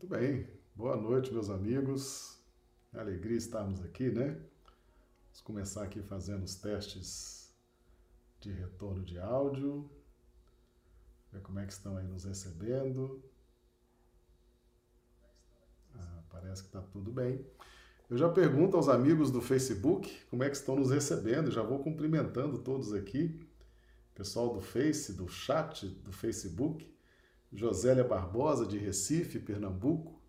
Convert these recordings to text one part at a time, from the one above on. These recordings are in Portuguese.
Muito bem. Boa noite, meus amigos. É alegria estarmos aqui, né? Vamos começar aqui fazendo os testes de retorno de áudio. Ver como é que estão aí nos recebendo. Ah, parece que está tudo bem. Eu já pergunto aos amigos do Facebook como é que estão nos recebendo. Já vou cumprimentando todos aqui. Pessoal do Face, do chat do Facebook. Josélia Barbosa, de Recife, Pernambuco.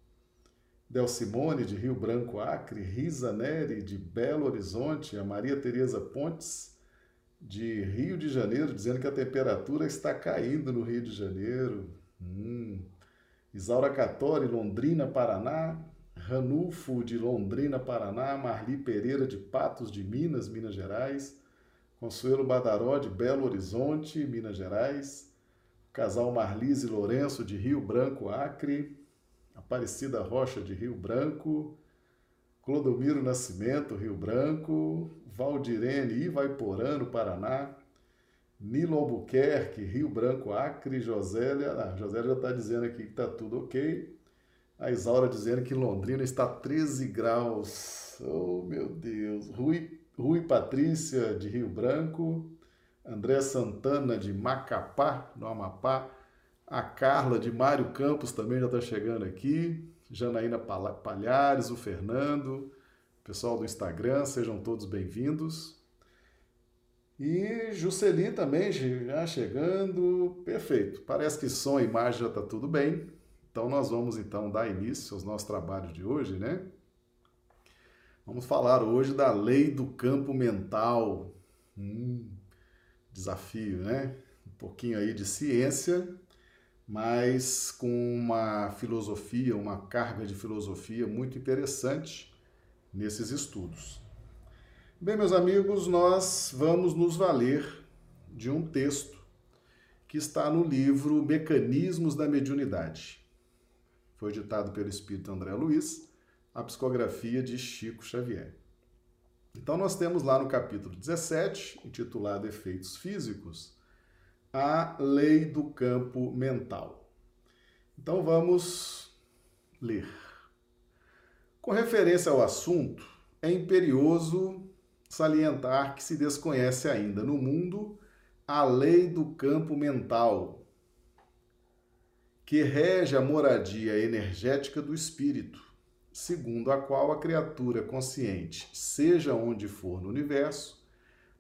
Del Simone, de Rio Branco, Acre. Risa Neri, de Belo Horizonte. A Maria Tereza Pontes, de Rio de Janeiro, dizendo que a temperatura está caindo no Rio de Janeiro. Hum. Isaura Catori, Londrina, Paraná. Ranulfo, de Londrina, Paraná. Marli Pereira, de Patos de Minas, Minas Gerais. Consuelo Badaró, de Belo Horizonte, Minas Gerais casal Marlise Lourenço de Rio Branco, Acre, Aparecida Rocha de Rio Branco, Clodomiro Nascimento, Rio Branco, Valdirene Ivaiporã, Paraná, Nilo Albuquerque, Rio Branco, Acre, Josélia, ah, Josélia já está dizendo aqui que está tudo ok, a Isaura dizendo que Londrina está 13 graus, oh meu Deus, Rui, Rui Patrícia de Rio Branco, André Santana de Macapá, no Amapá, a Carla de Mário Campos também já está chegando aqui, Janaína Palhares, o Fernando, pessoal do Instagram, sejam todos bem-vindos. E Jusceli também já chegando, perfeito. Parece que som e imagem já está tudo bem. Então nós vamos então dar início aos nossos trabalhos de hoje, né? Vamos falar hoje da lei do campo mental. Hum, desafio, né? Um pouquinho aí de ciência, mas com uma filosofia, uma carga de filosofia muito interessante nesses estudos. Bem, meus amigos, nós vamos nos valer de um texto que está no livro Mecanismos da Mediunidade. Foi ditado pelo espírito André Luiz, a psicografia de Chico Xavier. Então, nós temos lá no capítulo 17, intitulado Efeitos Físicos, a lei do campo mental. Então, vamos ler. Com referência ao assunto, é imperioso salientar que se desconhece ainda no mundo a lei do campo mental, que rege a moradia energética do espírito segundo a qual a criatura consciente, seja onde for no universo,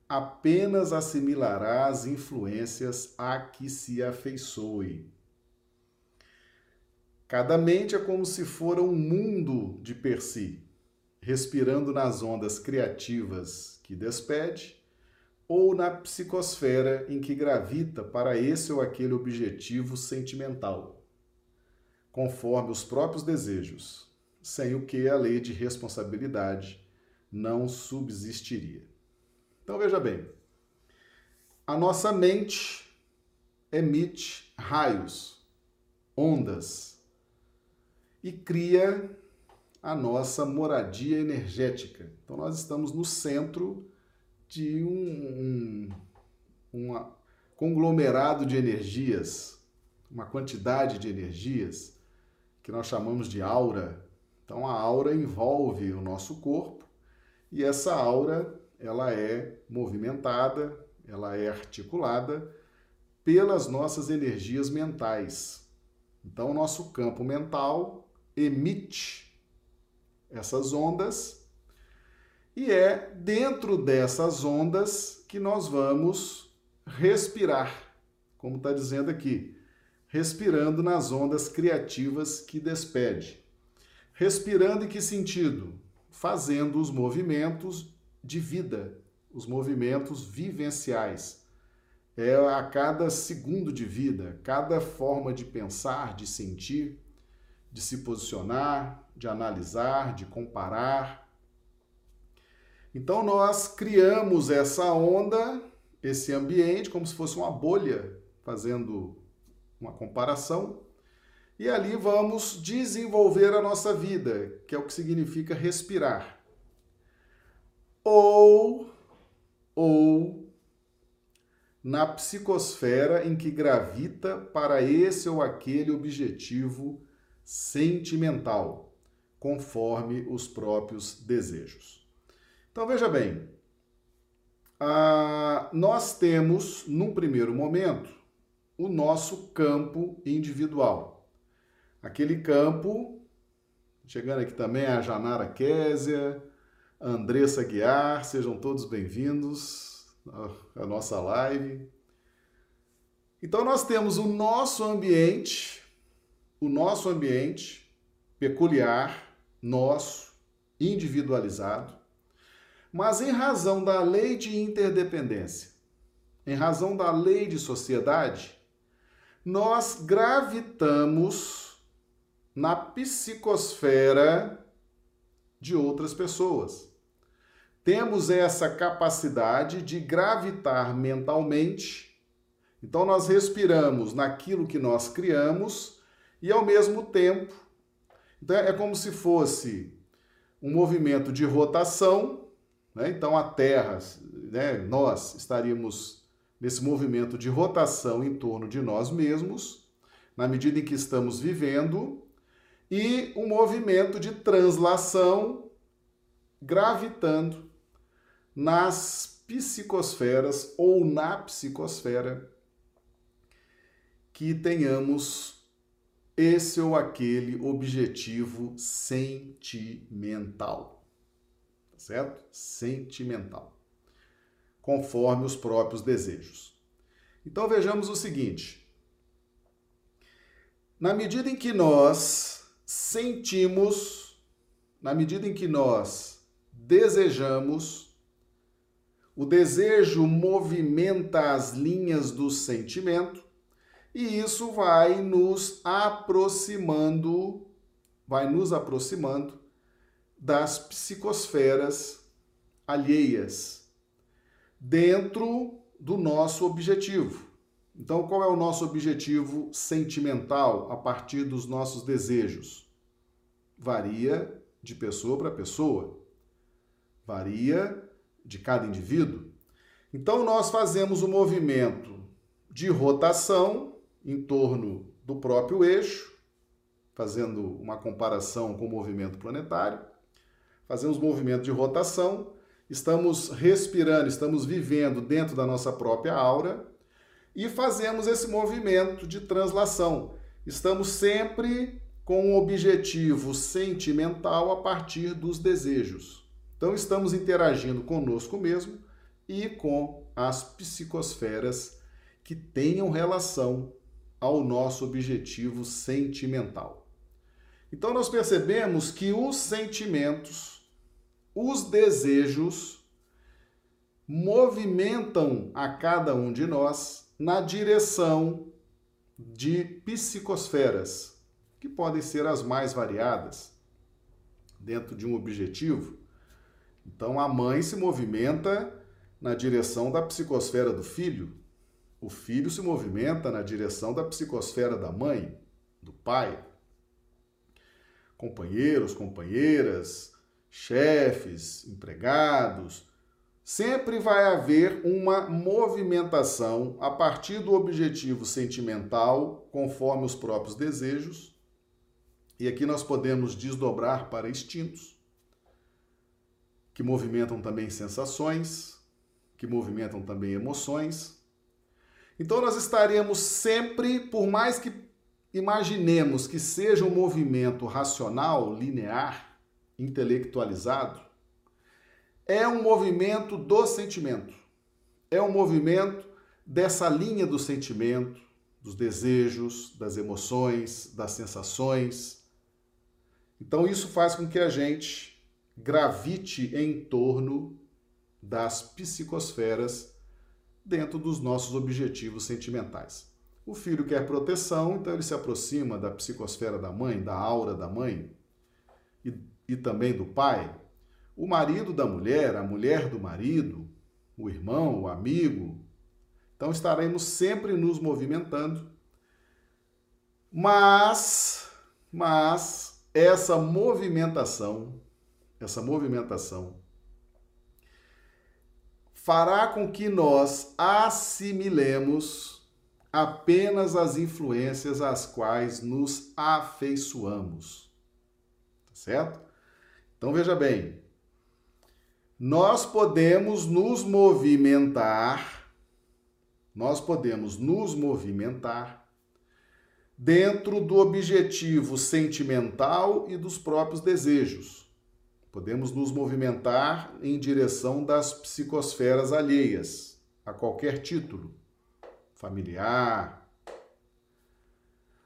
apenas assimilará as influências a que se afeiçoe. Cada mente é como se fora um mundo de per si, respirando nas ondas criativas que despede, ou na psicosfera em que gravita para esse ou aquele objetivo sentimental, conforme os próprios desejos sem o que a lei de responsabilidade não subsistiria. Então veja bem, a nossa mente emite raios, ondas e cria a nossa moradia energética. Então nós estamos no centro de um, um, um conglomerado de energias, uma quantidade de energias que nós chamamos de aura então a aura envolve o nosso corpo e essa aura ela é movimentada, ela é articulada pelas nossas energias mentais. Então o nosso campo mental emite essas ondas e é dentro dessas ondas que nós vamos respirar, como está dizendo aqui, respirando nas ondas criativas que despede. Respirando em que sentido? Fazendo os movimentos de vida, os movimentos vivenciais. É a cada segundo de vida, cada forma de pensar, de sentir, de se posicionar, de analisar, de comparar. Então nós criamos essa onda, esse ambiente, como se fosse uma bolha, fazendo uma comparação, e ali vamos desenvolver a nossa vida, que é o que significa respirar. Ou, ou, na psicosfera em que gravita para esse ou aquele objetivo sentimental, conforme os próprios desejos. Então veja bem, ah, nós temos, num primeiro momento, o nosso campo individual. Aquele campo, chegando aqui também a Janara Késia, Andressa Guiar, sejam todos bem-vindos à nossa live. Então nós temos o nosso ambiente, o nosso ambiente peculiar, nosso, individualizado, mas em razão da lei de interdependência, em razão da lei de sociedade, nós gravitamos na psicosfera de outras pessoas. Temos essa capacidade de gravitar mentalmente. Então, nós respiramos naquilo que nós criamos e, ao mesmo tempo, então é como se fosse um movimento de rotação. Né? Então, a Terra, né, nós estaríamos nesse movimento de rotação em torno de nós mesmos, na medida em que estamos vivendo, e um movimento de translação gravitando nas psicosferas ou na psicosfera que tenhamos esse ou aquele objetivo sentimental. Tá certo? Sentimental. Conforme os próprios desejos. Então vejamos o seguinte: na medida em que nós sentimos, na medida em que nós desejamos, o desejo movimenta as linhas do sentimento e isso vai nos aproximando, vai nos aproximando das psicosferas alheias dentro do nosso objetivo. Então, qual é o nosso objetivo sentimental a partir dos nossos desejos? Varia de pessoa para pessoa. Varia de cada indivíduo. Então, nós fazemos o um movimento de rotação em torno do próprio eixo, fazendo uma comparação com o movimento planetário. Fazemos movimento de rotação, estamos respirando, estamos vivendo dentro da nossa própria aura e fazemos esse movimento de translação. Estamos sempre com um objetivo sentimental a partir dos desejos. Então, estamos interagindo conosco mesmo e com as psicosferas que tenham relação ao nosso objetivo sentimental. Então, nós percebemos que os sentimentos, os desejos, movimentam a cada um de nós na direção de psicosferas, que podem ser as mais variadas, dentro de um objetivo então a mãe se movimenta na direção da psicosfera do filho, o filho se movimenta na direção da psicosfera da mãe, do pai. Companheiros, companheiras, chefes, empregados, sempre vai haver uma movimentação a partir do objetivo sentimental, conforme os próprios desejos. E aqui nós podemos desdobrar para instintos que movimentam também sensações, que movimentam também emoções. Então nós estaremos sempre, por mais que imaginemos que seja um movimento racional, linear, intelectualizado, é um movimento do sentimento. É um movimento dessa linha do sentimento, dos desejos, das emoções, das sensações. Então isso faz com que a gente gravite em torno das psicosferas dentro dos nossos objetivos sentimentais. O filho quer proteção, então ele se aproxima da psicosfera da mãe, da aura da mãe e, e também do pai. O marido da mulher, a mulher do marido, o irmão, o amigo. Então estaremos sempre nos movimentando. Mas, mas essa movimentação essa movimentação, fará com que nós assimilemos apenas as influências às quais nos afeiçoamos. Tá certo? Então veja bem, nós podemos nos movimentar, nós podemos nos movimentar dentro do objetivo sentimental e dos próprios desejos. Podemos nos movimentar em direção das psicosferas alheias, a qualquer título familiar,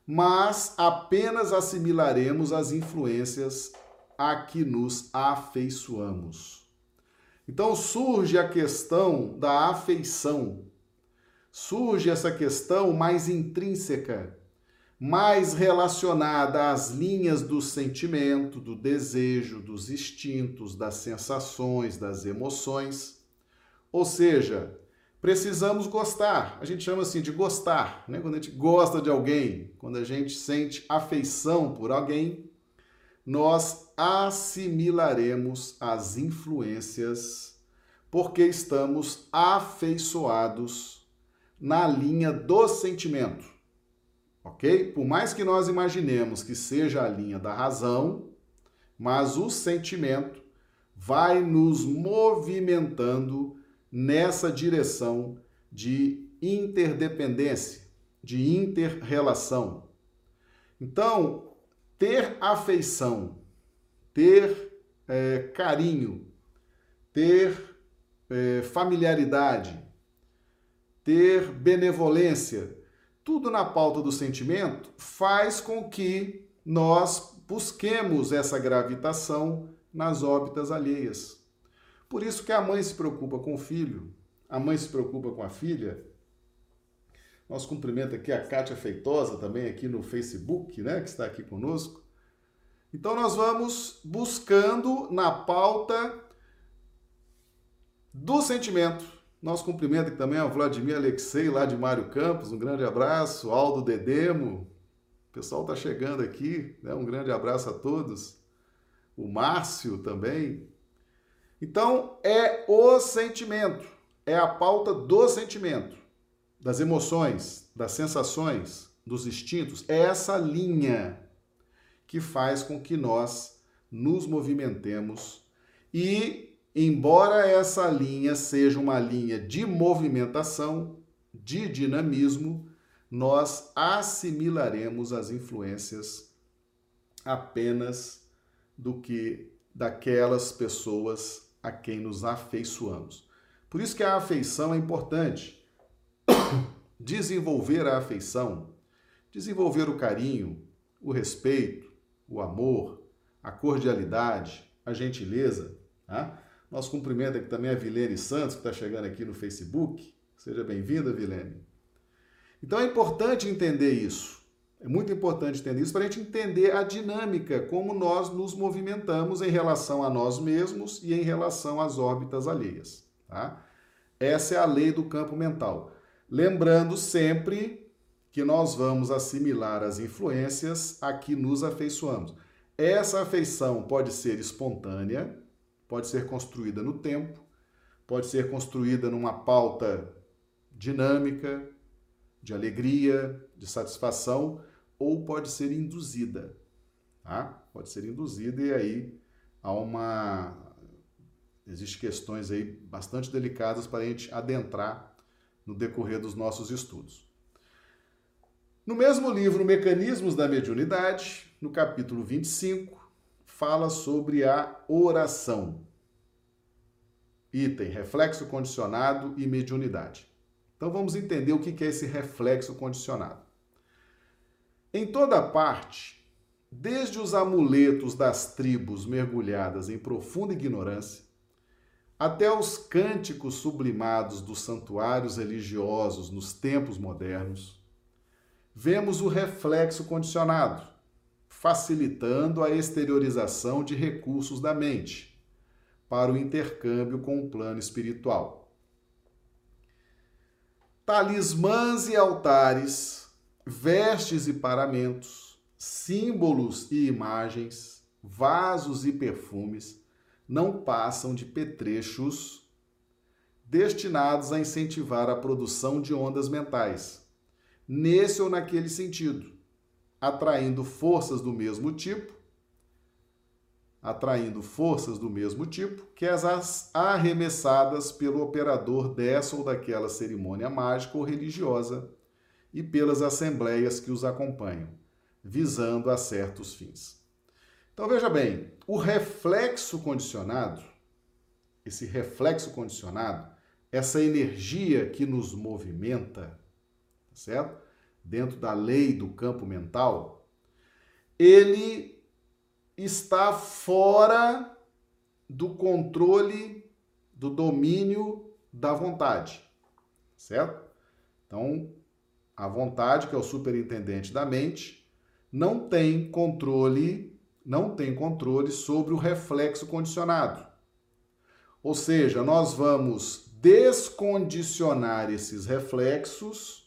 mas apenas assimilaremos as influências a que nos afeiçoamos. Então surge a questão da afeição, surge essa questão mais intrínseca, mais relacionada às linhas do sentimento, do desejo, dos instintos, das sensações, das emoções. Ou seja, precisamos gostar. A gente chama assim de gostar, né? Quando a gente gosta de alguém, quando a gente sente afeição por alguém, nós assimilaremos as influências porque estamos afeiçoados na linha do sentimento. OK? Por mais que nós imaginemos que seja a linha da razão, mas o sentimento vai nos movimentando nessa direção de interdependência, de interrelação. Então, ter afeição, ter é, carinho, ter é, familiaridade, ter benevolência, tudo na pauta do sentimento faz com que nós busquemos essa gravitação nas órbitas alheias. Por isso que a mãe se preocupa com o filho, a mãe se preocupa com a filha. Nós cumprimenta aqui a Kátia Feitosa também aqui no Facebook, né, que está aqui conosco. Então nós vamos buscando na pauta do sentimento. Nós cumprimenta aqui também a Vladimir Alexei lá de Mário Campos, um grande abraço, Aldo Dedemo. O pessoal está chegando aqui, né? Um grande abraço a todos. O Márcio também, então, é o sentimento, é a pauta do sentimento, das emoções, das sensações, dos instintos. É essa linha que faz com que nós nos movimentemos e, embora essa linha seja uma linha de movimentação, de dinamismo, nós assimilaremos as influências apenas do que daquelas pessoas a quem nos afeiçoamos. Por isso que a afeição é importante. Desenvolver a afeição, desenvolver o carinho, o respeito, o amor, a cordialidade, a gentileza. Tá? Nosso cumprimento aqui também a Vilene Santos, que está chegando aqui no Facebook. Seja bem-vinda, Vilene. Então é importante entender isso. É muito importante entender isso para a gente entender a dinâmica, como nós nos movimentamos em relação a nós mesmos e em relação às órbitas alheias. Tá? Essa é a lei do campo mental. Lembrando sempre que nós vamos assimilar as influências a que nos afeiçoamos. Essa afeição pode ser espontânea, pode ser construída no tempo, pode ser construída numa pauta dinâmica, de alegria, de satisfação, ou pode ser induzida. Tá? Pode ser induzida e aí há uma. Existem questões aí bastante delicadas para a gente adentrar no decorrer dos nossos estudos. No mesmo livro Mecanismos da Mediunidade, no capítulo 25, fala sobre a oração. Item: reflexo condicionado e mediunidade. Então vamos entender o que é esse reflexo condicionado. Em toda parte, desde os amuletos das tribos mergulhadas em profunda ignorância, até os cânticos sublimados dos santuários religiosos nos tempos modernos, vemos o reflexo condicionado, facilitando a exteriorização de recursos da mente para o intercâmbio com o plano espiritual. Talismãs e altares, vestes e paramentos, símbolos e imagens, vasos e perfumes não passam de petrechos destinados a incentivar a produção de ondas mentais, nesse ou naquele sentido, atraindo forças do mesmo tipo, atraindo forças do mesmo tipo que as arremessadas pelo operador dessa ou daquela cerimônia mágica ou religiosa e pelas assembleias que os acompanham, visando a certos fins. Então veja bem, o reflexo condicionado, esse reflexo condicionado, essa energia que nos movimenta, tá certo? Dentro da lei do campo mental, ele está fora do controle, do domínio da vontade, certo? Então, a vontade, que é o superintendente da mente, não tem controle, não tem controle sobre o reflexo condicionado. Ou seja, nós vamos descondicionar esses reflexos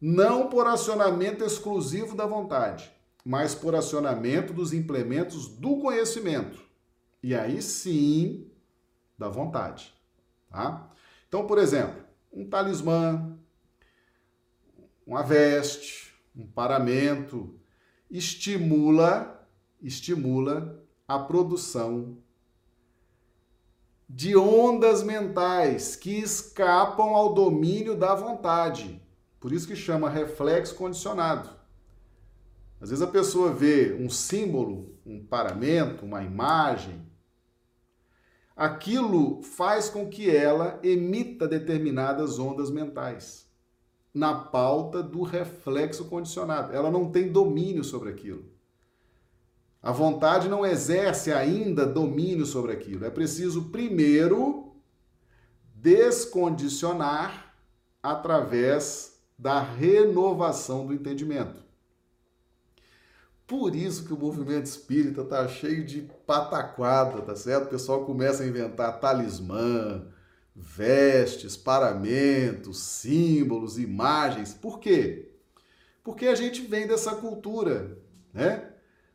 não por acionamento exclusivo da vontade, mas por acionamento dos implementos do conhecimento. E aí sim, da vontade, tá? Então, por exemplo, um talismã, uma veste, um paramento, estimula, estimula a produção de ondas mentais que escapam ao domínio da vontade. Por isso que chama reflexo condicionado. Às vezes a pessoa vê um símbolo, um paramento, uma imagem, aquilo faz com que ela emita determinadas ondas mentais na pauta do reflexo condicionado. Ela não tem domínio sobre aquilo. A vontade não exerce ainda domínio sobre aquilo. É preciso primeiro descondicionar através da renovação do entendimento. Por isso que o movimento espírita está cheio de pataquada, tá certo? O pessoal começa a inventar talismã, vestes, paramentos, símbolos, imagens. Por quê? Porque a gente vem dessa cultura, né?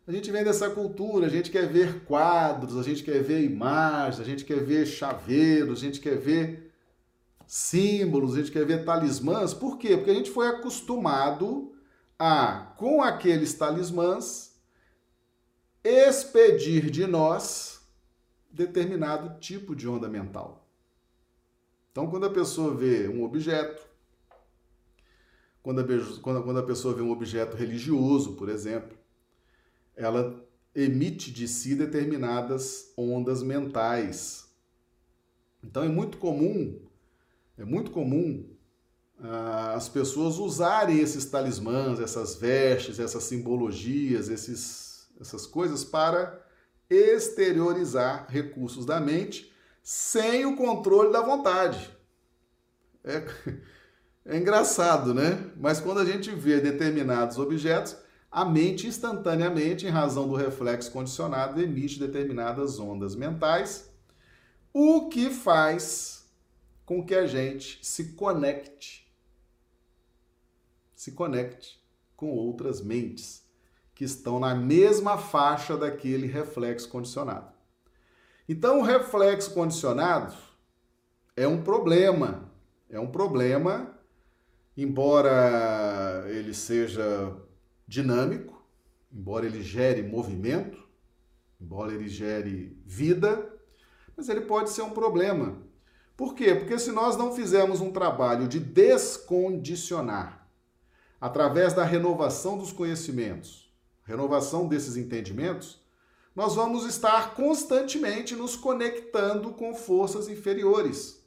A gente vem dessa cultura, a gente quer ver quadros, a gente quer ver imagens, a gente quer ver chaveiros, a gente quer ver símbolos, a gente quer ver talismãs. Por quê? Porque a gente foi acostumado a, com aqueles talismãs, expedir de nós determinado tipo de onda mental. Então, quando a pessoa vê um objeto, quando a, quando, a pessoa vê um objeto religioso, por exemplo, ela emite de si determinadas ondas mentais. Então é muito comum, é muito comum ah, as pessoas usarem esses talismãs, essas vestes, essas simbologias, esses, essas coisas para exteriorizar recursos da mente sem o controle da vontade. É, é engraçado, né? Mas quando a gente vê determinados objetos, a mente instantaneamente, em razão do reflexo condicionado, emite determinadas ondas mentais, o que faz com que a gente se conecte, se conecte com outras mentes que estão na mesma faixa daquele reflexo condicionado. Então, o reflexo condicionado é um problema. É um problema, embora ele seja dinâmico, embora ele gere movimento, embora ele gere vida, mas ele pode ser um problema. Por quê? Porque se nós não fizermos um trabalho de descondicionar, através da renovação dos conhecimentos, renovação desses entendimentos, nós vamos estar constantemente nos conectando com forças inferiores.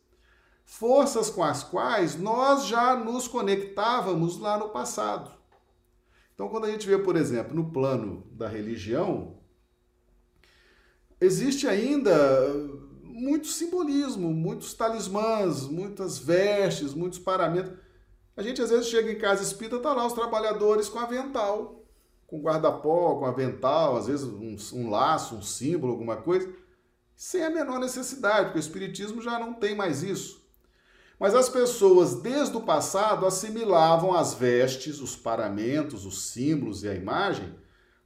Forças com as quais nós já nos conectávamos lá no passado. Então, quando a gente vê, por exemplo, no plano da religião, existe ainda muito simbolismo, muitos talismãs, muitas vestes, muitos paramentos. A gente às vezes chega em casa espírita, tá lá os trabalhadores com avental com guarda-pó, com avental, às vezes um, um laço, um símbolo, alguma coisa, sem a menor necessidade, porque o Espiritismo já não tem mais isso. Mas as pessoas, desde o passado, assimilavam as vestes, os paramentos, os símbolos e a imagem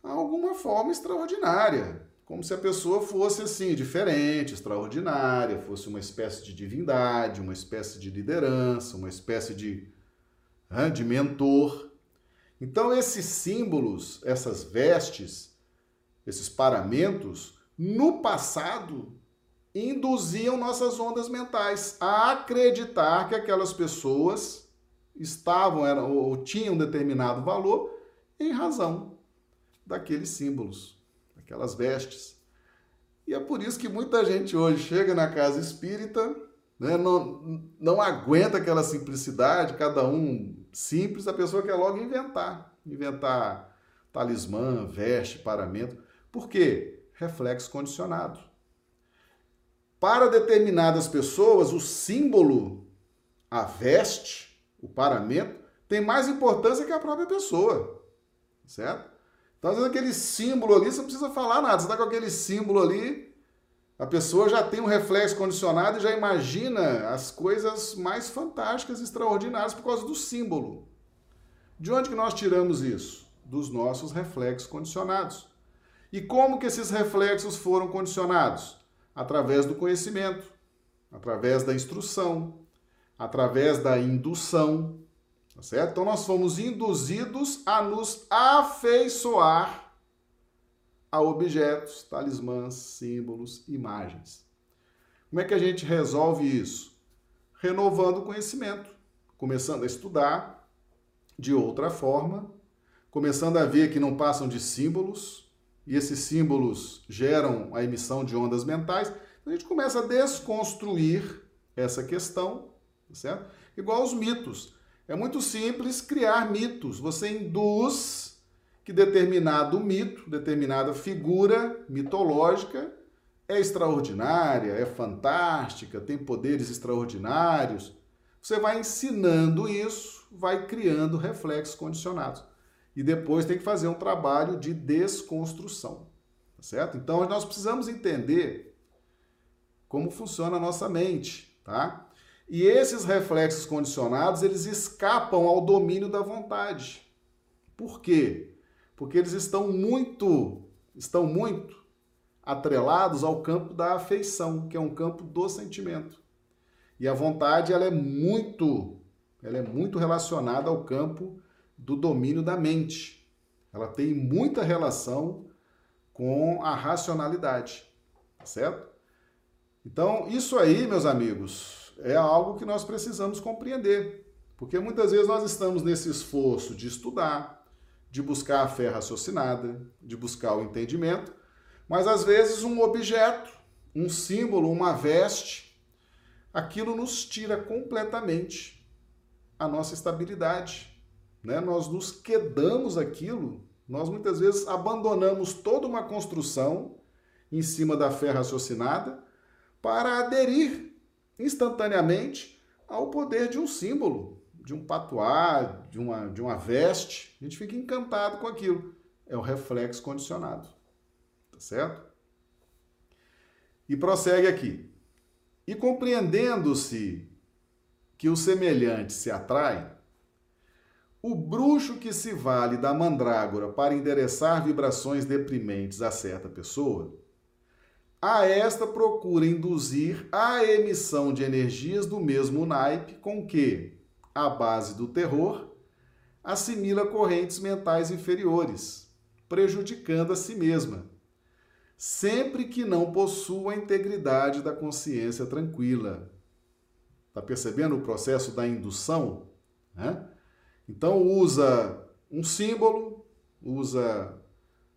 a alguma forma extraordinária, como se a pessoa fosse assim, diferente, extraordinária, fosse uma espécie de divindade, uma espécie de liderança, uma espécie de de mentor. Então, esses símbolos, essas vestes, esses paramentos, no passado, induziam nossas ondas mentais a acreditar que aquelas pessoas estavam eram, ou tinham determinado valor em razão daqueles símbolos, daquelas vestes. E é por isso que muita gente hoje chega na casa espírita, né, não, não aguenta aquela simplicidade, cada um simples, a pessoa quer logo inventar. Inventar talismã, veste, paramento. Por quê? Reflexo condicionado. Para determinadas pessoas, o símbolo, a veste, o paramento, tem mais importância que a própria pessoa. Certo? Então, às vezes, aquele símbolo ali, você não precisa falar nada. Você está com aquele símbolo ali, a pessoa já tem um reflexo condicionado e já imagina as coisas mais fantásticas, extraordinárias por causa do símbolo. De onde que nós tiramos isso? Dos nossos reflexos condicionados. E como que esses reflexos foram condicionados? Através do conhecimento, através da instrução, através da indução, tá certo? Então nós fomos induzidos a nos afeiçoar a objetos, talismãs, símbolos, imagens. Como é que a gente resolve isso? Renovando o conhecimento, começando a estudar de outra forma, começando a ver que não passam de símbolos, e esses símbolos geram a emissão de ondas mentais. A gente começa a desconstruir essa questão, tá certo? Igual os mitos. É muito simples criar mitos. Você induz que determinado mito, determinada figura mitológica é extraordinária, é fantástica, tem poderes extraordinários. Você vai ensinando isso, vai criando reflexos condicionados. E depois tem que fazer um trabalho de desconstrução, tá certo? Então nós precisamos entender como funciona a nossa mente, tá? E esses reflexos condicionados, eles escapam ao domínio da vontade. Por quê? Porque eles estão muito, estão muito atrelados ao campo da afeição, que é um campo do sentimento. E a vontade, ela é muito, ela é muito relacionada ao campo do domínio da mente. Ela tem muita relação com a racionalidade, tá certo? Então, isso aí, meus amigos, é algo que nós precisamos compreender. Porque muitas vezes nós estamos nesse esforço de estudar, de buscar a fé raciocinada, de buscar o entendimento, mas às vezes um objeto, um símbolo, uma veste, aquilo nos tira completamente a nossa estabilidade. Né? Nós nos quedamos aquilo, nós muitas vezes abandonamos toda uma construção em cima da fé raciocinada para aderir instantaneamente ao poder de um símbolo, de um patuá, de uma, de uma veste. A gente fica encantado com aquilo. É o reflexo condicionado. Tá certo? E prossegue aqui. E compreendendo-se que o semelhante se atrai, o bruxo que se vale da mandrágora para endereçar vibrações deprimentes a certa pessoa a esta procura induzir a emissão de energias do mesmo naipe com que, a base do terror, assimila correntes mentais inferiores, prejudicando a si mesma, sempre que não possua a integridade da consciência tranquila. Está percebendo o processo da indução? Né? Então, usa um símbolo, usa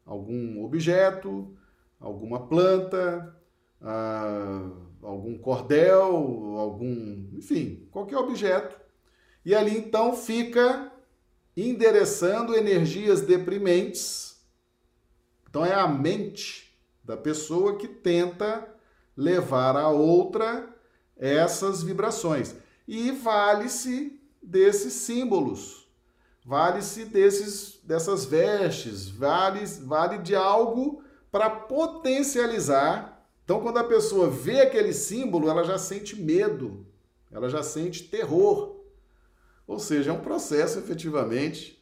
algum objeto, alguma planta, ah, algum cordel, algum, enfim, qualquer objeto. E ali então fica endereçando energias deprimentes. Então é a mente da pessoa que tenta levar a outra essas vibrações. E vale-se desses símbolos, vale-se desses dessas vestes, vale vale de algo para potencializar. Então, quando a pessoa vê aquele símbolo, ela já sente medo, ela já sente terror. Ou seja, é um processo efetivamente,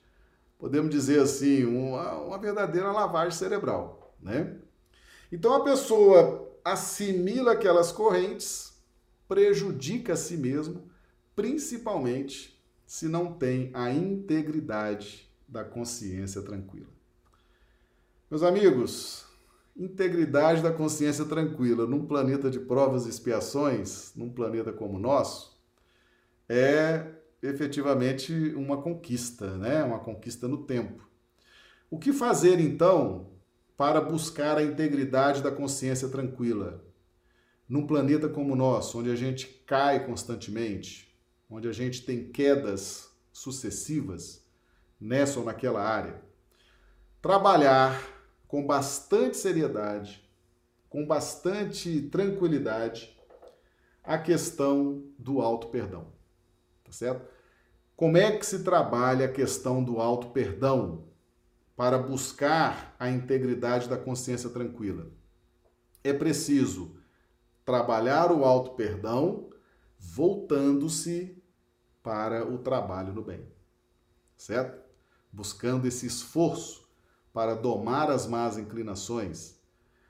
podemos dizer assim, uma, uma verdadeira lavagem cerebral. Né? Então, a pessoa assimila aquelas correntes, prejudica a si mesmo, principalmente se não tem a integridade da consciência tranquila. Meus amigos, integridade da consciência tranquila num planeta de provas e expiações, num planeta como o nosso, é efetivamente uma conquista, né? Uma conquista no tempo. O que fazer então para buscar a integridade da consciência tranquila? Num planeta como o nosso, onde a gente cai constantemente, onde a gente tem quedas sucessivas nessa ou naquela área, trabalhar com bastante seriedade, com bastante tranquilidade, a questão do auto-perdão. Tá certo? Como é que se trabalha a questão do auto-perdão para buscar a integridade da consciência tranquila? É preciso trabalhar o auto-perdão voltando-se para o trabalho no bem. Certo? Buscando esse esforço para domar as más inclinações,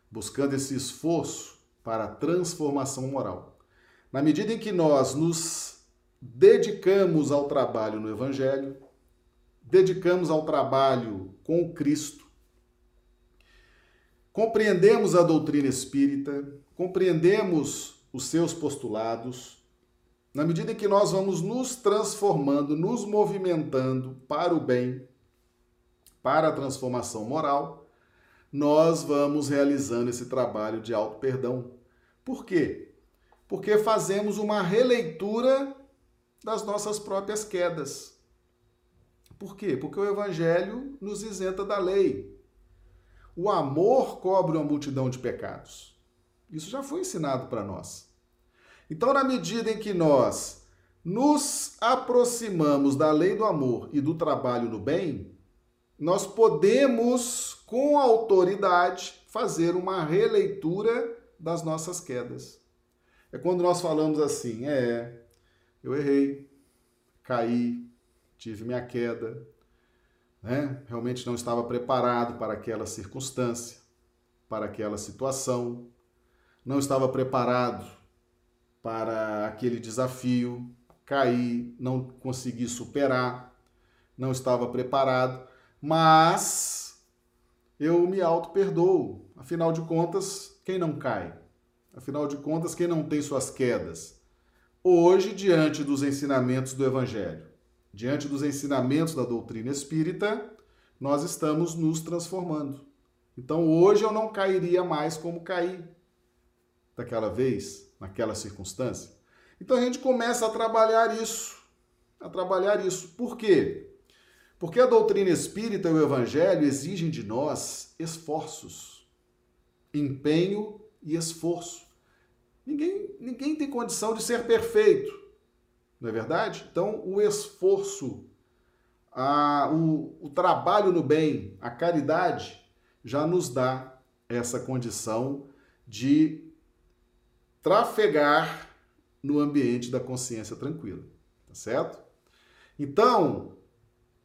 buscando esse esforço para a transformação moral. Na medida em que nós nos dedicamos ao trabalho no Evangelho, dedicamos ao trabalho com Cristo, compreendemos a doutrina espírita, compreendemos os seus postulados, na medida que nós vamos nos transformando, nos movimentando para o bem, para a transformação moral, nós vamos realizando esse trabalho de auto-perdão. Por quê? Porque fazemos uma releitura das nossas próprias quedas. Por quê? Porque o Evangelho nos isenta da lei. O amor cobre uma multidão de pecados. Isso já foi ensinado para nós. Então, na medida em que nós nos aproximamos da lei do amor e do trabalho no bem, nós podemos, com autoridade, fazer uma releitura das nossas quedas. É quando nós falamos assim: é, eu errei, caí, tive minha queda, né? realmente não estava preparado para aquela circunstância, para aquela situação, não estava preparado para aquele desafio, caí, não consegui superar, não estava preparado mas eu me auto-perdoo. Afinal de contas, quem não cai? Afinal de contas, quem não tem suas quedas? Hoje, diante dos ensinamentos do Evangelho, diante dos ensinamentos da doutrina espírita, nós estamos nos transformando. Então, hoje eu não cairia mais como caí daquela vez, naquela circunstância. Então, a gente começa a trabalhar isso. A trabalhar isso. Por quê? Porque a doutrina espírita e o evangelho exigem de nós esforços, empenho e esforço. Ninguém, ninguém tem condição de ser perfeito, não é verdade? Então, o esforço, a, o, o trabalho no bem, a caridade, já nos dá essa condição de trafegar no ambiente da consciência tranquila, tá certo? Então,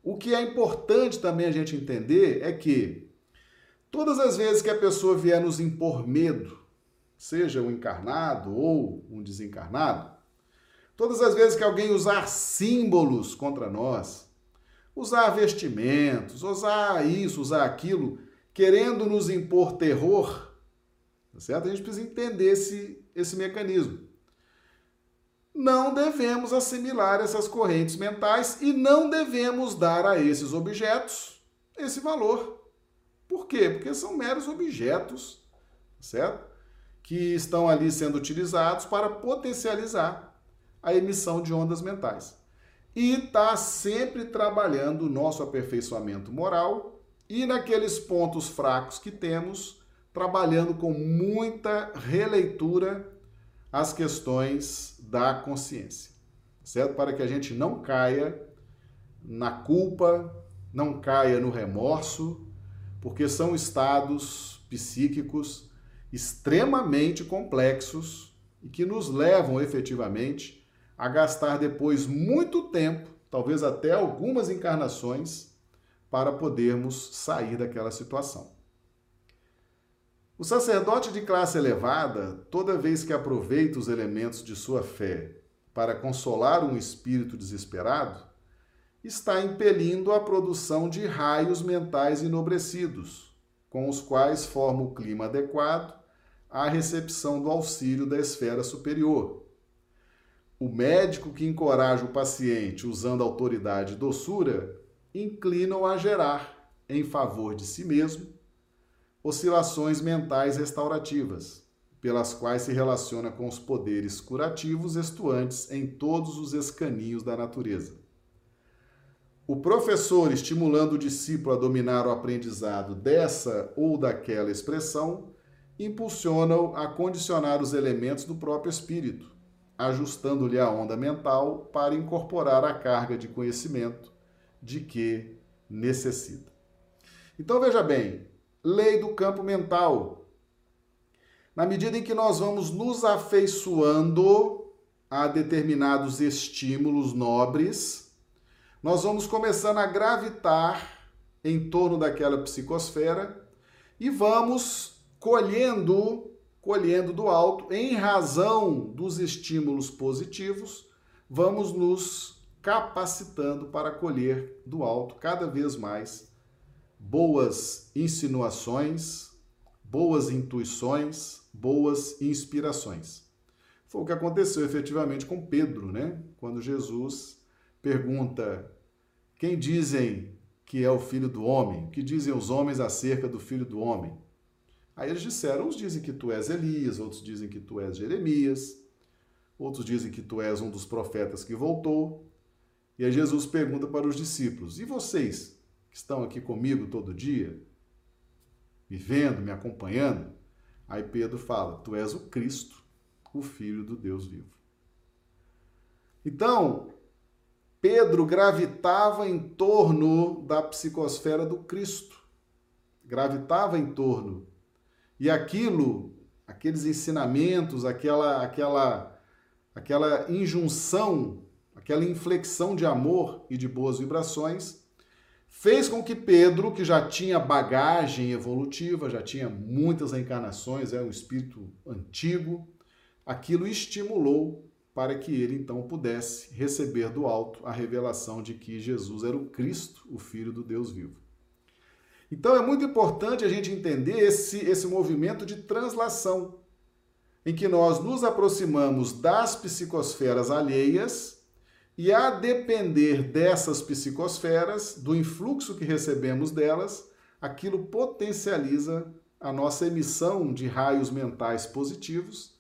o que é importante também a gente entender é que todas as vezes que a pessoa vier nos impor medo, seja um encarnado ou um desencarnado, todas as vezes que alguém usar símbolos contra nós, usar vestimentos, usar isso, usar aquilo, querendo nos impor terror, tá certo? A gente precisa entender esse, esse mecanismo não devemos assimilar essas correntes mentais e não devemos dar a esses objetos esse valor. Por quê? Porque são meros objetos, certo? Que estão ali sendo utilizados para potencializar a emissão de ondas mentais. E está sempre trabalhando o nosso aperfeiçoamento moral e naqueles pontos fracos que temos, trabalhando com muita releitura as questões da consciência, certo? Para que a gente não caia na culpa, não caia no remorso, porque são estados psíquicos extremamente complexos e que nos levam efetivamente a gastar depois muito tempo, talvez até algumas encarnações, para podermos sair daquela situação. O sacerdote de classe elevada, toda vez que aproveita os elementos de sua fé para consolar um espírito desesperado, está impelindo a produção de raios mentais enobrecidos, com os quais forma o clima adequado à recepção do auxílio da esfera superior. O médico que encoraja o paciente usando autoridade e doçura inclinam a gerar, em favor de si mesmo, oscilações mentais restaurativas, pelas quais se relaciona com os poderes curativos estuantes em todos os escaninhos da natureza. O professor estimulando o discípulo a dominar o aprendizado dessa ou daquela expressão, impulsiona-o a condicionar os elementos do próprio espírito, ajustando-lhe a onda mental para incorporar a carga de conhecimento de que necessita. Então veja bem, lei do campo mental. Na medida em que nós vamos nos afeiçoando a determinados estímulos nobres, nós vamos começando a gravitar em torno daquela psicosfera e vamos colhendo, colhendo do alto, em razão dos estímulos positivos, vamos nos capacitando para colher do alto cada vez mais boas insinuações, boas intuições, boas inspirações. Foi o que aconteceu efetivamente com Pedro, né? Quando Jesus pergunta: Quem dizem que é o filho do homem? O que dizem os homens acerca do filho do homem? Aí eles disseram: uns dizem que tu és Elias, outros dizem que tu és Jeremias, outros dizem que tu és um dos profetas que voltou. E aí Jesus pergunta para os discípulos: E vocês? Que estão aqui comigo todo dia, me vendo, me acompanhando. Aí Pedro fala: Tu és o Cristo, o Filho do Deus vivo. Então, Pedro gravitava em torno da psicosfera do Cristo, gravitava em torno. E aquilo, aqueles ensinamentos, aquela, aquela, aquela injunção, aquela inflexão de amor e de boas vibrações, fez com que Pedro, que já tinha bagagem evolutiva, já tinha muitas encarnações, é um espírito antigo, aquilo estimulou para que ele então pudesse receber do alto a revelação de que Jesus era o Cristo, o Filho do Deus vivo. Então é muito importante a gente entender esse, esse movimento de translação, em que nós nos aproximamos das psicosferas alheias e a depender dessas psicosferas, do influxo que recebemos delas, aquilo potencializa a nossa emissão de raios mentais positivos,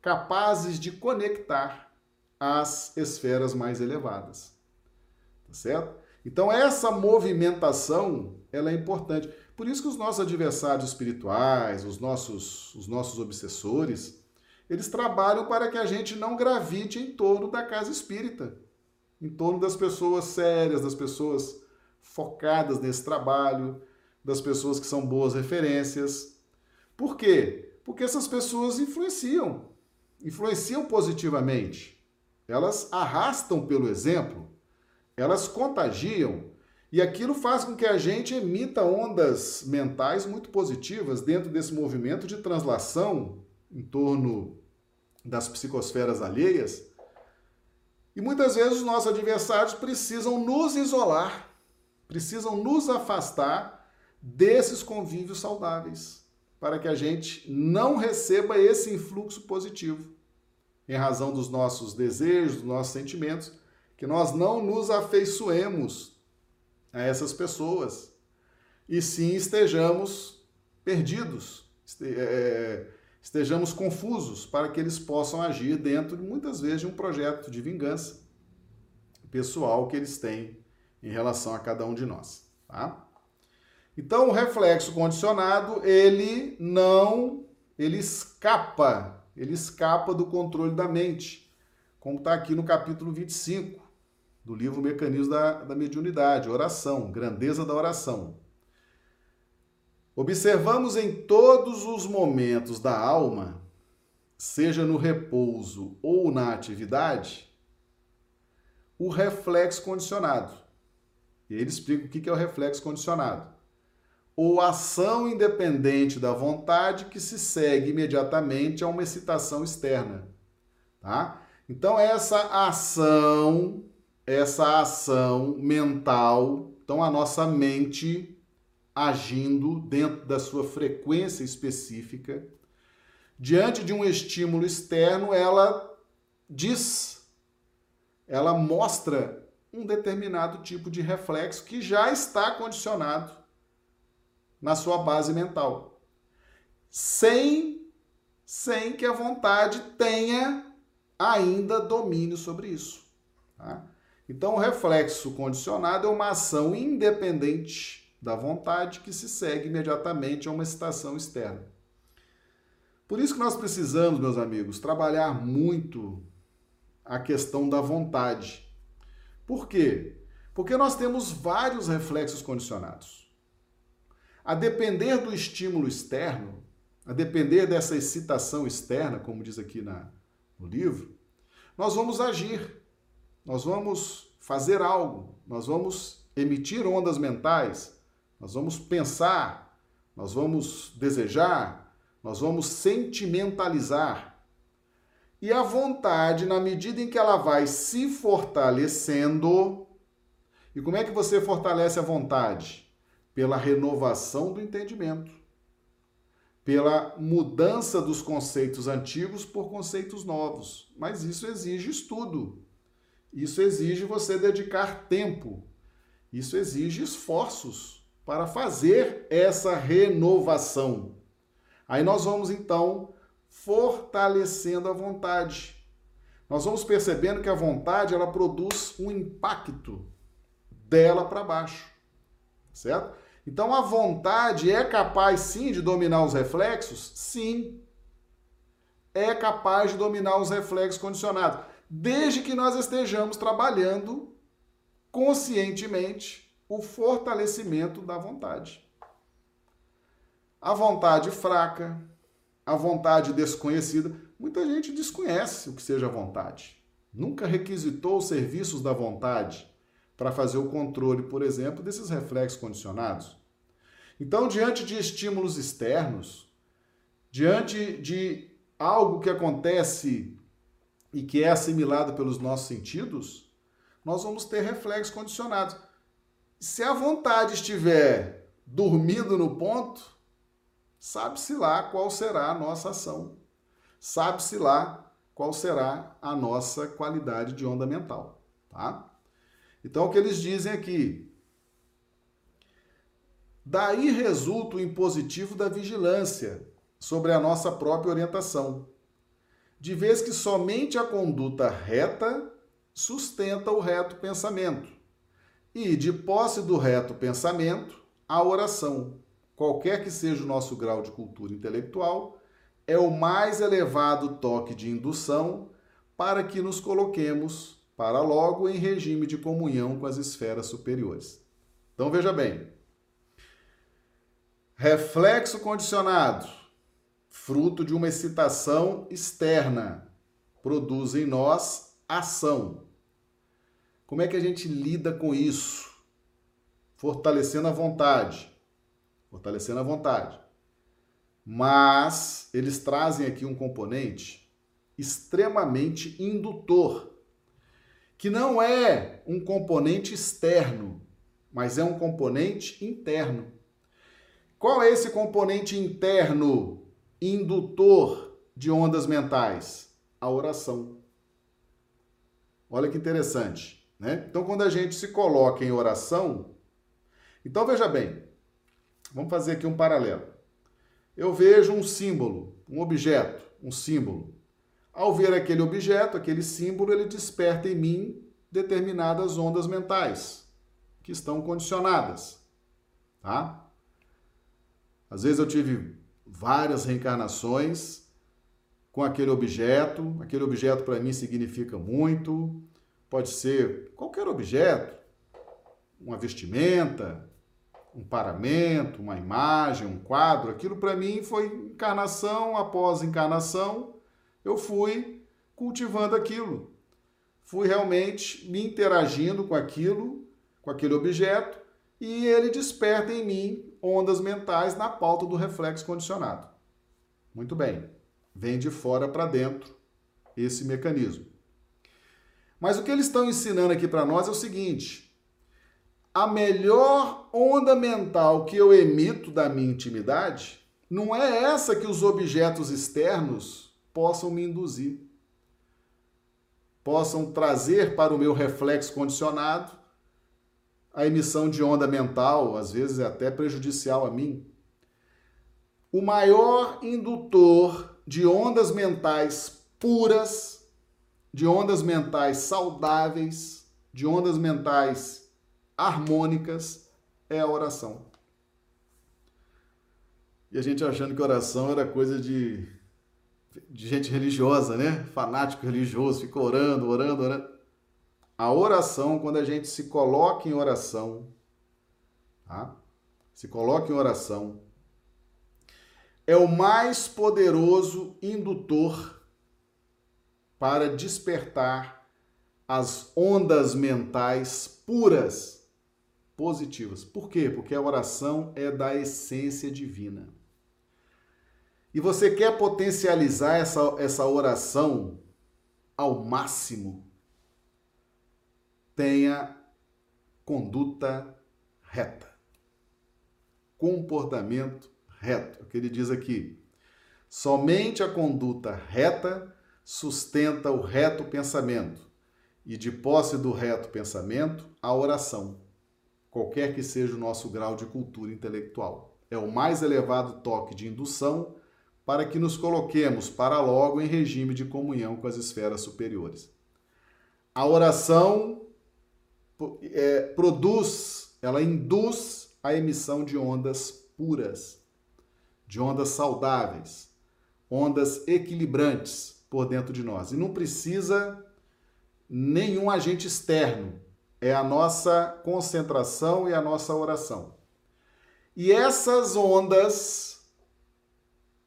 capazes de conectar as esferas mais elevadas. Tá certo? Então essa movimentação, ela é importante. Por isso que os nossos adversários espirituais, os nossos, os nossos obsessores, eles trabalham para que a gente não gravite em torno da casa espírita em torno das pessoas sérias, das pessoas focadas nesse trabalho, das pessoas que são boas referências. Por quê? Porque essas pessoas influenciam, influenciam positivamente. Elas arrastam pelo exemplo, elas contagiam, e aquilo faz com que a gente emita ondas mentais muito positivas dentro desse movimento de translação em torno das psicosferas alheias e muitas vezes os nossos adversários precisam nos isolar, precisam nos afastar desses convívios saudáveis, para que a gente não receba esse influxo positivo, em razão dos nossos desejos, dos nossos sentimentos, que nós não nos afeiçoemos a essas pessoas e sim estejamos perdidos, é, estejamos confusos para que eles possam agir dentro, muitas vezes, de um projeto de vingança pessoal que eles têm em relação a cada um de nós, tá? Então, o reflexo condicionado, ele não, ele escapa, ele escapa do controle da mente, como está aqui no capítulo 25 do livro Mecanismos da, da Mediunidade, oração, grandeza da oração. Observamos em todos os momentos da alma, seja no repouso ou na atividade, o reflexo condicionado. E ele explica o que é o reflexo condicionado. Ou ação independente da vontade que se segue imediatamente a uma excitação externa. Tá? Então, essa ação essa ação mental, então a nossa mente agindo dentro da sua frequência específica, diante de um estímulo externo, ela diz, ela mostra um determinado tipo de reflexo que já está condicionado na sua base mental, sem sem que a vontade tenha ainda domínio sobre isso. Tá? Então, o reflexo condicionado é uma ação independente da vontade que se segue imediatamente a uma excitação externa. Por isso que nós precisamos, meus amigos, trabalhar muito a questão da vontade. Por quê? Porque nós temos vários reflexos condicionados. A depender do estímulo externo, a depender dessa excitação externa, como diz aqui na, no livro, nós vamos agir, nós vamos fazer algo, nós vamos emitir ondas mentais, nós vamos pensar, nós vamos desejar, nós vamos sentimentalizar. E a vontade, na medida em que ela vai se fortalecendo, e como é que você fortalece a vontade? Pela renovação do entendimento pela mudança dos conceitos antigos por conceitos novos. Mas isso exige estudo. Isso exige você dedicar tempo. Isso exige esforços para fazer essa renovação. Aí nós vamos então fortalecendo a vontade. Nós vamos percebendo que a vontade ela produz um impacto dela para baixo, certo? Então a vontade é capaz sim de dominar os reflexos? Sim. É capaz de dominar os reflexos condicionados, desde que nós estejamos trabalhando conscientemente o fortalecimento da vontade. A vontade fraca, a vontade desconhecida, muita gente desconhece o que seja vontade. Nunca requisitou os serviços da vontade para fazer o controle, por exemplo, desses reflexos condicionados. Então, diante de estímulos externos, diante de algo que acontece e que é assimilado pelos nossos sentidos, nós vamos ter reflexos condicionados. Se a vontade estiver dormindo no ponto, sabe-se lá qual será a nossa ação. Sabe-se lá qual será a nossa qualidade de onda mental, tá? Então, o que eles dizem aqui? Daí resulta o impositivo da vigilância sobre a nossa própria orientação, de vez que somente a conduta reta sustenta o reto pensamento, e de posse do reto pensamento, a oração, qualquer que seja o nosso grau de cultura intelectual, é o mais elevado toque de indução para que nos coloquemos para logo em regime de comunhão com as esferas superiores. Então veja bem. Reflexo condicionado, fruto de uma excitação externa, produz em nós ação. Como é que a gente lida com isso? Fortalecendo a vontade. Fortalecendo a vontade. Mas eles trazem aqui um componente extremamente indutor que não é um componente externo, mas é um componente interno. Qual é esse componente interno indutor de ondas mentais? A oração. Olha que interessante, né? Então, quando a gente se coloca em oração, então veja bem, vamos fazer aqui um paralelo. Eu vejo um símbolo, um objeto, um símbolo. Ao ver aquele objeto, aquele símbolo, ele desperta em mim determinadas ondas mentais que estão condicionadas, tá? Às vezes eu tive várias reencarnações com aquele objeto, aquele objeto para mim significa muito, pode ser qualquer objeto, uma vestimenta, um paramento, uma imagem, um quadro, aquilo para mim foi encarnação após encarnação eu fui cultivando aquilo. Fui realmente me interagindo com aquilo, com aquele objeto, e ele desperta em mim ondas mentais na pauta do reflexo condicionado. Muito bem. Vem de fora para dentro esse mecanismo. Mas o que eles estão ensinando aqui para nós é o seguinte: a melhor onda mental que eu emito da minha intimidade não é essa que os objetos externos possam me induzir, possam trazer para o meu reflexo condicionado a emissão de onda mental, às vezes é até prejudicial a mim. O maior indutor de ondas mentais puras, de ondas mentais saudáveis, de ondas mentais harmônicas é a oração. E a gente achando que oração era coisa de, de gente religiosa, né? Fanático religioso, fica orando, orando, orando. A oração, quando a gente se coloca em oração, tá? Se coloca em oração, é o mais poderoso indutor para despertar as ondas mentais puras, positivas. Por quê? Porque a oração é da essência divina. E você quer potencializar essa, essa oração ao máximo, tenha conduta reta. Comportamento reto. O que ele diz aqui. Somente a conduta reta sustenta o reto pensamento, e de posse do reto pensamento, a oração, qualquer que seja o nosso grau de cultura intelectual. É o mais elevado toque de indução para que nos coloquemos para logo em regime de comunhão com as esferas superiores. A oração é, produz, ela induz a emissão de ondas puras, de ondas saudáveis, ondas equilibrantes por dentro de nós. E não precisa nenhum agente externo, é a nossa concentração e a nossa oração. E essas ondas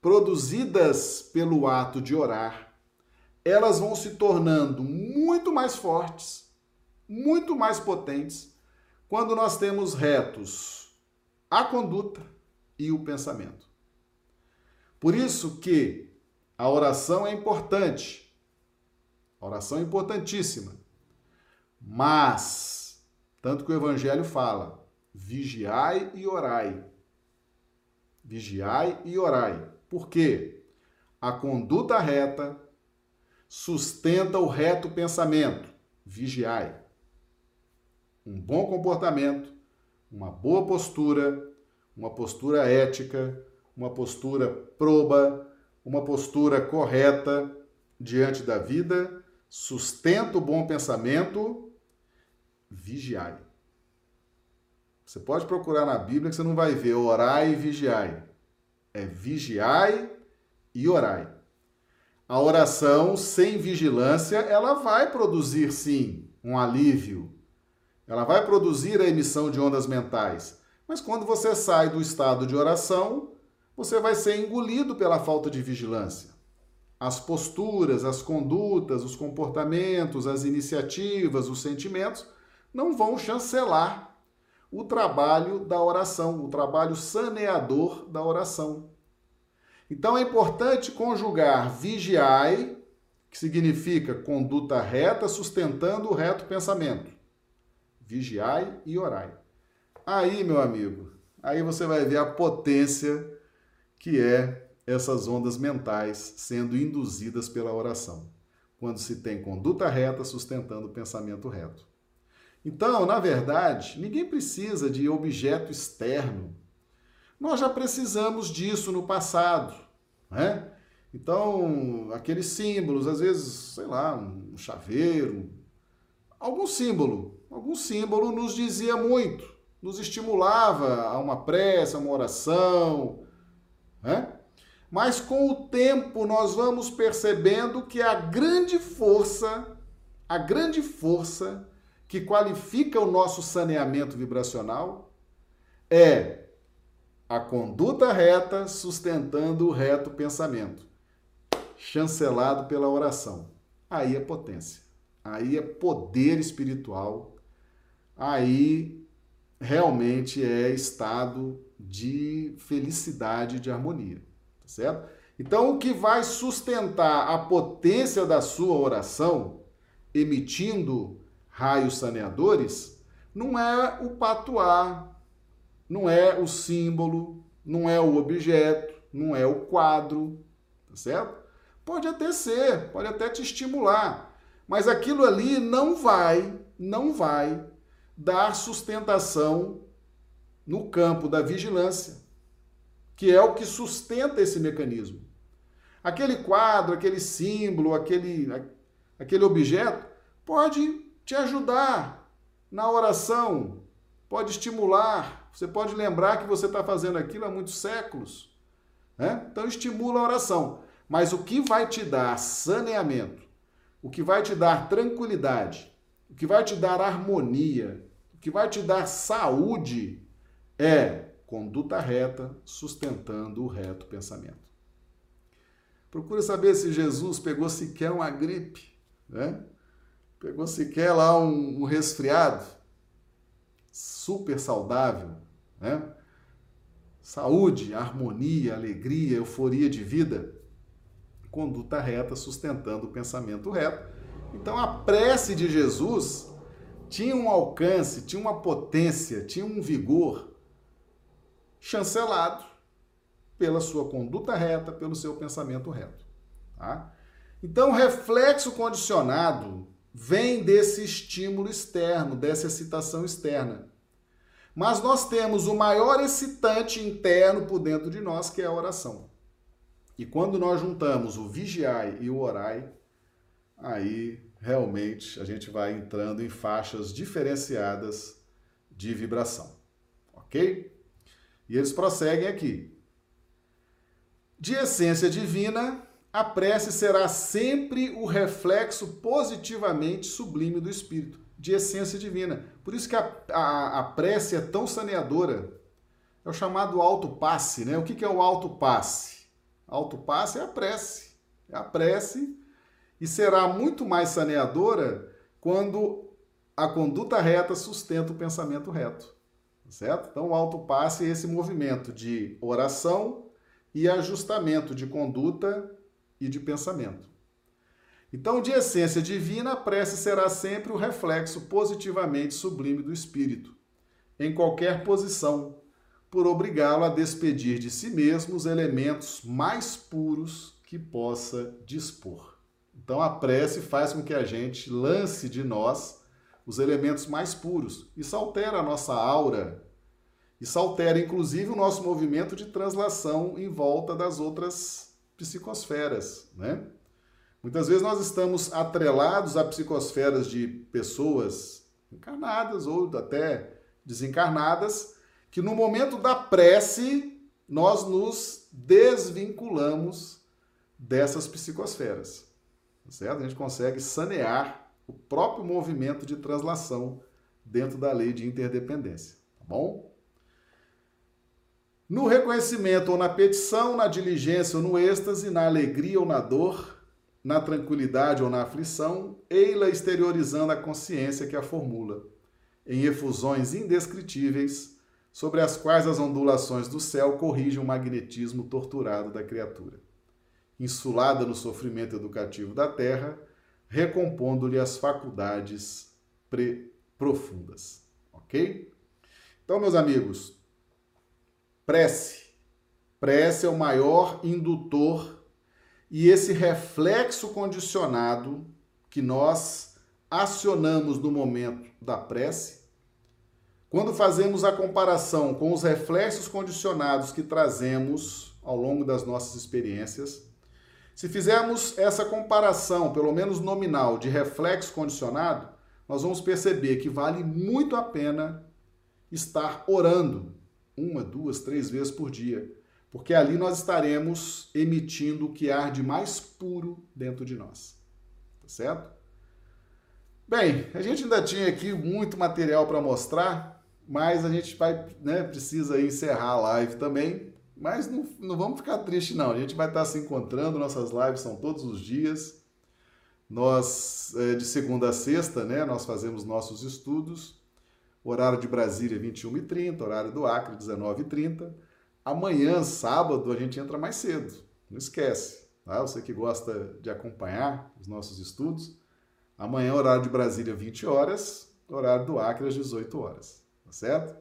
produzidas pelo ato de orar, elas vão se tornando muito mais fortes muito mais potentes quando nós temos retos a conduta e o pensamento. Por isso que a oração é importante. A oração é importantíssima. Mas, tanto que o Evangelho fala, vigiai e orai. Vigiai e orai. Por quê? A conduta reta sustenta o reto pensamento. Vigiai um bom comportamento, uma boa postura, uma postura ética, uma postura proba, uma postura correta diante da vida, sustenta o bom pensamento, vigiai. Você pode procurar na Bíblia que você não vai ver orai e vigiai. É vigiai e orai. A oração sem vigilância, ela vai produzir sim um alívio, ela vai produzir a emissão de ondas mentais. Mas quando você sai do estado de oração, você vai ser engolido pela falta de vigilância. As posturas, as condutas, os comportamentos, as iniciativas, os sentimentos não vão chancelar o trabalho da oração, o trabalho saneador da oração. Então é importante conjugar vigiai, que significa conduta reta, sustentando o reto pensamento vigiai e orai. Aí, meu amigo, aí você vai ver a potência que é essas ondas mentais sendo induzidas pela oração, quando se tem conduta reta sustentando o pensamento reto. Então, na verdade, ninguém precisa de objeto externo. Nós já precisamos disso no passado, né? Então, aqueles símbolos, às vezes, sei lá, um chaveiro, algum símbolo algum símbolo nos dizia muito, nos estimulava a uma prece, a uma oração, né? Mas com o tempo nós vamos percebendo que a grande força, a grande força que qualifica o nosso saneamento vibracional é a conduta reta sustentando o reto pensamento, chancelado pela oração. Aí é potência, aí é poder espiritual aí realmente é estado de felicidade, de harmonia, tá certo? Então, o que vai sustentar a potência da sua oração emitindo raios saneadores, não é o patuá, não é o símbolo, não é o objeto, não é o quadro, tá certo? Pode até ser, pode até te estimular, mas aquilo ali não vai, não vai dar sustentação no campo da vigilância, que é o que sustenta esse mecanismo. Aquele quadro, aquele símbolo, aquele, aquele objeto pode te ajudar na oração, pode estimular. Você pode lembrar que você está fazendo aquilo há muitos séculos. Né? Então, estimula a oração. Mas o que vai te dar saneamento, o que vai te dar tranquilidade, o que vai te dar harmonia, o que vai te dar saúde é conduta reta, sustentando o reto pensamento. Procura saber se Jesus pegou sequer uma gripe, né? Pegou sequer lá um, um resfriado super saudável, né? Saúde, harmonia, alegria, euforia de vida, conduta reta, sustentando o pensamento reto. Então a prece de Jesus tinha um alcance, tinha uma potência, tinha um vigor chancelado pela sua conduta reta, pelo seu pensamento reto. Tá? Então, o reflexo condicionado vem desse estímulo externo, dessa excitação externa. Mas nós temos o maior excitante interno por dentro de nós, que é a oração. E quando nós juntamos o vigiai e o orai, aí realmente a gente vai entrando em faixas diferenciadas de vibração. Ok? E eles prosseguem aqui. De essência divina, a prece será sempre o reflexo positivamente sublime do Espírito, de essência divina. Por isso que a, a, a prece é tão saneadora. É o chamado autopasse, né? O que, que é o autopasse? Autopasse é a prece. É a prece e será muito mais saneadora quando a conduta reta sustenta o pensamento reto. Certo? Então, o autopasse é esse movimento de oração, e ajustamento de conduta e de pensamento. Então, de essência divina, a prece será sempre o reflexo positivamente sublime do espírito, em qualquer posição, por obrigá-lo a despedir de si mesmo os elementos mais puros que possa dispor. Então, a prece faz com que a gente lance de nós os elementos mais puros. Isso altera a nossa aura isso altera, inclusive, o nosso movimento de translação em volta das outras psicosferas, né? Muitas vezes nós estamos atrelados a psicosferas de pessoas encarnadas ou até desencarnadas, que no momento da prece nós nos desvinculamos dessas psicosferas. Tá certo? A gente consegue sanear o próprio movimento de translação dentro da lei de interdependência, tá bom? No reconhecimento ou na petição, na diligência ou no êxtase, na alegria ou na dor, na tranquilidade ou na aflição, ei-la exteriorizando a consciência que a formula, em efusões indescritíveis, sobre as quais as ondulações do céu corrigem o magnetismo torturado da criatura. Insulada no sofrimento educativo da terra, recompondo-lhe as faculdades profundas. Ok? Então, meus amigos, Prece. Prece é o maior indutor e esse reflexo condicionado que nós acionamos no momento da prece, quando fazemos a comparação com os reflexos condicionados que trazemos ao longo das nossas experiências, se fizermos essa comparação, pelo menos nominal, de reflexo condicionado, nós vamos perceber que vale muito a pena estar orando uma, duas, três vezes por dia, porque ali nós estaremos emitindo o que há de mais puro dentro de nós. Tá certo? Bem, a gente ainda tinha aqui muito material para mostrar, mas a gente vai, né, precisa encerrar a live também. Mas não, não vamos ficar triste não. A gente vai estar se encontrando, nossas lives são todos os dias. Nós, é, de segunda a sexta, né, nós fazemos nossos estudos. Horário de Brasília, 21h30, horário do Acre, 19h30. Amanhã, sábado, a gente entra mais cedo. Não esquece, tá? Você que gosta de acompanhar os nossos estudos, Amanhã, horário de Brasília, 20 horas. Horário do Acre, às 18 horas. Tá certo?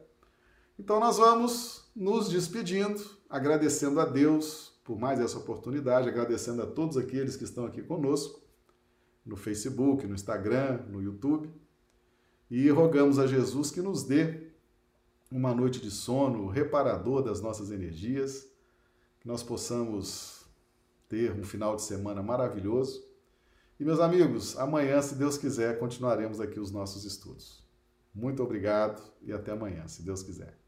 Então, nós vamos nos despedindo, agradecendo a Deus por mais essa oportunidade, agradecendo a todos aqueles que estão aqui conosco, no Facebook, no Instagram, no YouTube. E rogamos a Jesus que nos dê uma noite de sono reparador das nossas energias, que nós possamos ter um final de semana maravilhoso. E, meus amigos, amanhã, se Deus quiser, continuaremos aqui os nossos estudos. Muito obrigado e até amanhã, se Deus quiser.